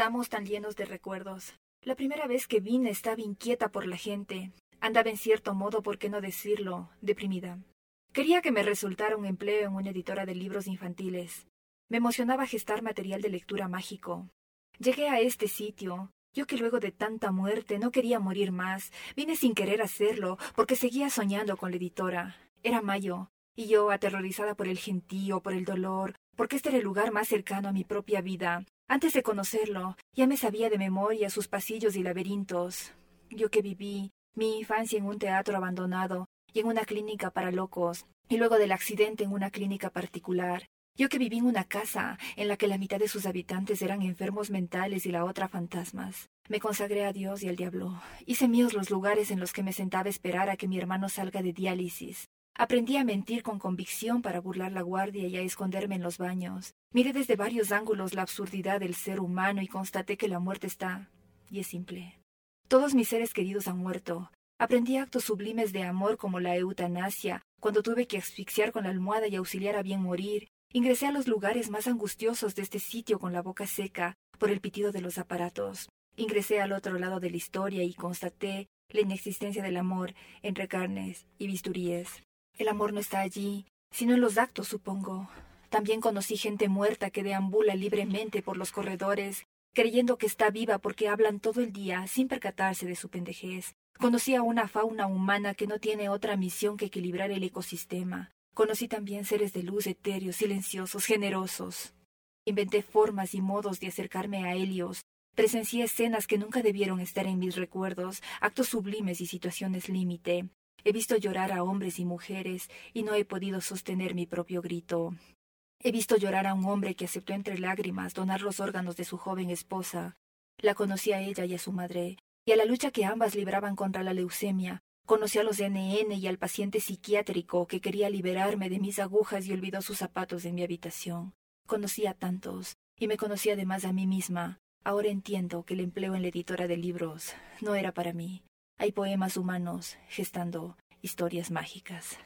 estamos tan llenos de recuerdos. La primera vez que vine estaba inquieta por la gente. Andaba en cierto modo, por qué no decirlo, deprimida. Quería que me resultara un empleo en una editora de libros infantiles. Me emocionaba gestar material de lectura mágico. Llegué a este sitio, yo que luego de tanta muerte no quería morir más, vine sin querer hacerlo, porque seguía soñando con la editora. Era mayo, y yo, aterrorizada por el gentío, por el dolor, porque este era el lugar más cercano a mi propia vida. Antes de conocerlo, ya me sabía de memoria sus pasillos y laberintos. Yo que viví mi infancia en un teatro abandonado y en una clínica para locos, y luego del accidente en una clínica particular. Yo que viví en una casa en la que la mitad de sus habitantes eran enfermos mentales y la otra fantasmas. Me consagré a Dios y al diablo. Hice míos los lugares en los que me sentaba a esperar a que mi hermano salga de diálisis. Aprendí a mentir con convicción para burlar la guardia y a esconderme en los baños. Miré desde varios ángulos la absurdidad del ser humano y constaté que la muerte está, y es simple. Todos mis seres queridos han muerto. Aprendí actos sublimes de amor como la eutanasia, cuando tuve que asfixiar con la almohada y auxiliar a bien morir. Ingresé a los lugares más angustiosos de este sitio con la boca seca por el pitido de los aparatos. Ingresé al otro lado de la historia y constaté la inexistencia del amor entre carnes y bisturíes. El amor no está allí, sino en los actos, supongo. También conocí gente muerta que deambula libremente por los corredores, creyendo que está viva porque hablan todo el día sin percatarse de su pendejez. Conocí a una fauna humana que no tiene otra misión que equilibrar el ecosistema. Conocí también seres de luz etéreos, silenciosos, generosos. Inventé formas y modos de acercarme a Helios. Presencié escenas que nunca debieron estar en mis recuerdos, actos sublimes y situaciones límite. He visto llorar a hombres y mujeres y no he podido sostener mi propio grito. He visto llorar a un hombre que aceptó entre lágrimas donar los órganos de su joven esposa. La conocí a ella y a su madre, y a la lucha que ambas libraban contra la leucemia. Conocí a los NN y al paciente psiquiátrico que quería liberarme de mis agujas y olvidó sus zapatos en mi habitación. Conocí a tantos, y me conocí además a mí misma. Ahora entiendo que el empleo en la editora de libros no era para mí. Hay poemas humanos gestando historias mágicas.